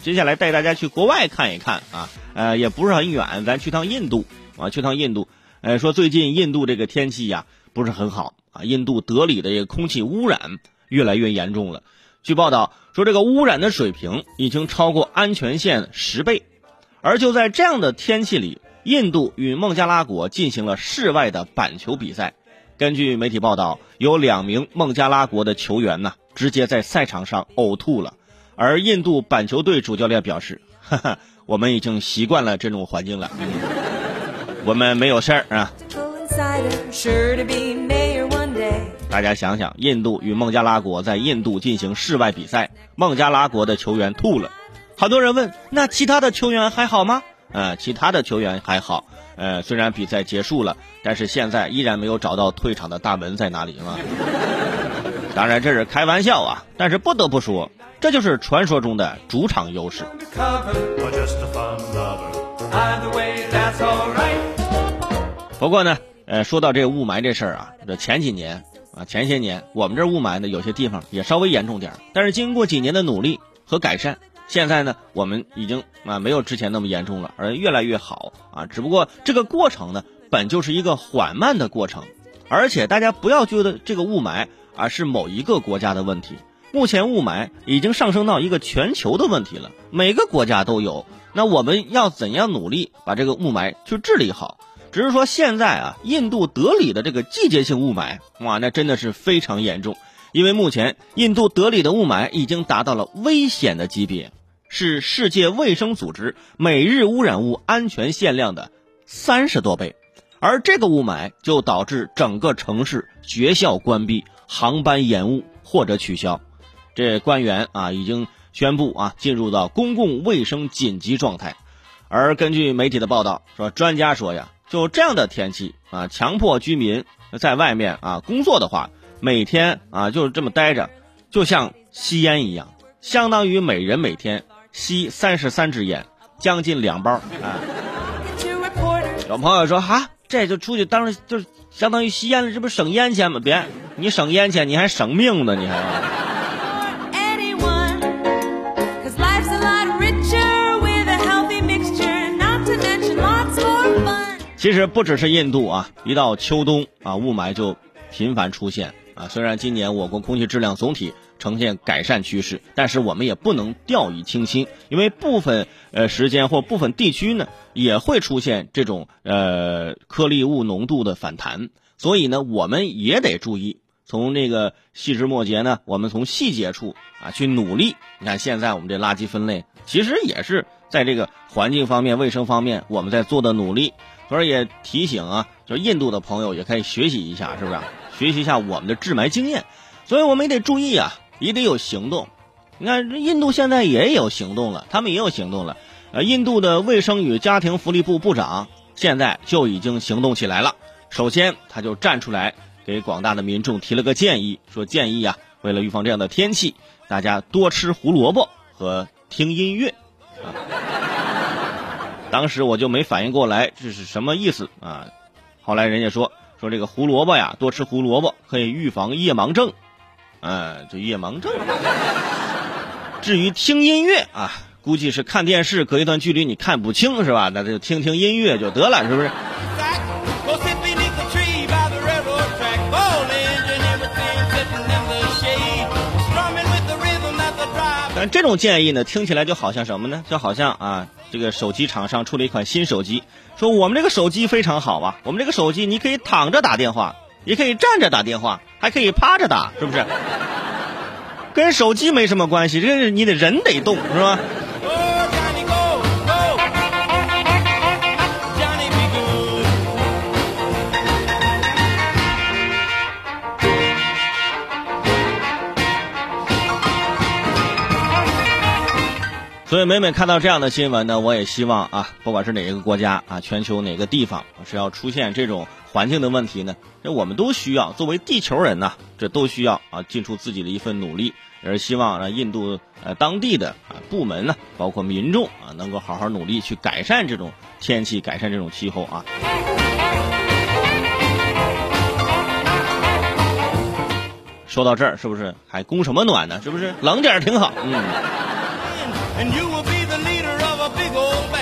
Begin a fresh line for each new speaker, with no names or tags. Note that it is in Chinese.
接下来带大家去国外看一看啊，呃，也不是很远，咱去趟印度啊，去趟印度。呃，说最近印度这个天气呀不是很好啊，印度德里的这个空气污染越来越严重了。据报道说，这个污染的水平已经超过安全线十倍。而就在这样的天气里，印度与孟加拉国进行了室外的板球比赛。根据媒体报道，有两名孟加拉国的球员呢，直接在赛场上呕吐了。而印度板球队主教练表示：“哈哈，我们已经习惯了这种环境了，我们没有事儿啊。”大家想想，印度与孟加拉国在印度进行室外比赛，孟加拉国的球员吐了。很多人问：那其他的球员还好吗？呃，其他的球员还好。呃，虽然比赛结束了，但是现在依然没有找到退场的大门在哪里啊。当然这是开玩笑啊，但是不得不说。这就是传说中的主场优势。不过呢，呃，说到这个雾霾这事儿啊，这前几年啊，前些年我们这雾霾呢，有些地方也稍微严重点但是经过几年的努力和改善，现在呢，我们已经啊没有之前那么严重了，而越来越好啊。只不过这个过程呢，本就是一个缓慢的过程，而且大家不要觉得这个雾霾啊是某一个国家的问题。目前雾霾已经上升到一个全球的问题了，每个国家都有。那我们要怎样努力把这个雾霾去治理好？只是说现在啊，印度德里的这个季节性雾霾，哇，那真的是非常严重。因为目前印度德里的雾霾已经达到了危险的级别，是世界卫生组织每日污染物安全限量的三十多倍。而这个雾霾就导致整个城市学校关闭、航班延误或者取消。这官员啊，已经宣布啊，进入到公共卫生紧急状态。而根据媒体的报道说，专家说呀，就这样的天气啊，强迫居民在外面啊工作的话，每天啊就是这么待着，就像吸烟一样，相当于每人每天吸三十三支烟，将近两包啊。有朋友说哈，这就出去当就是相当于吸烟了，这不省烟钱吗？别，你省烟钱，你还省命呢，你还。其实不只是印度啊，一到秋冬啊，雾霾就频繁出现啊。虽然今年我国空气质量总体呈现改善趋势，但是我们也不能掉以轻心，因为部分呃时间或部分地区呢也会出现这种呃颗粒物浓度的反弹，所以呢我们也得注意，从这个细枝末节呢，我们从细节处啊去努力。你看现在我们这垃圾分类，其实也是在这个环境方面、卫生方面我们在做的努力。所以也提醒啊，就是印度的朋友也可以学习一下，是不是？学习一下我们的治霾经验。所以我们也得注意啊，也得有行动。你看，印度现在也有行动了，他们也有行动了。呃，印度的卫生与家庭福利部部长现在就已经行动起来了。首先，他就站出来给广大的民众提了个建议，说建议啊，为了预防这样的天气，大家多吃胡萝卜和听音乐。啊当时我就没反应过来这是什么意思啊，后来人家说说这个胡萝卜呀，多吃胡萝卜可以预防夜盲症，嗯，这夜盲症。至于听音乐啊，估计是看电视隔一段距离你看不清是吧？那就听听音乐就得了，是不是？但这种建议呢，听起来就好像什么呢？就好像啊。这个手机厂商出了一款新手机，说我们这个手机非常好啊，我们这个手机你可以躺着打电话，也可以站着打电话，还可以趴着打，是不是？跟手机没什么关系，这是你得人得动，是吧？所以每每看到这样的新闻呢，我也希望啊，不管是哪一个国家啊，全球哪个地方是要出现这种环境的问题呢，这我们都需要作为地球人呢，这都需要啊，尽出自己的一份努力，也是希望让印度呃当地的啊部门呢，包括民众啊，能够好好努力去改善这种天气，改善这种气候啊。说到这儿，是不是还供什么暖呢？是不是冷点挺好？嗯。
and you will be the leader of a big old band.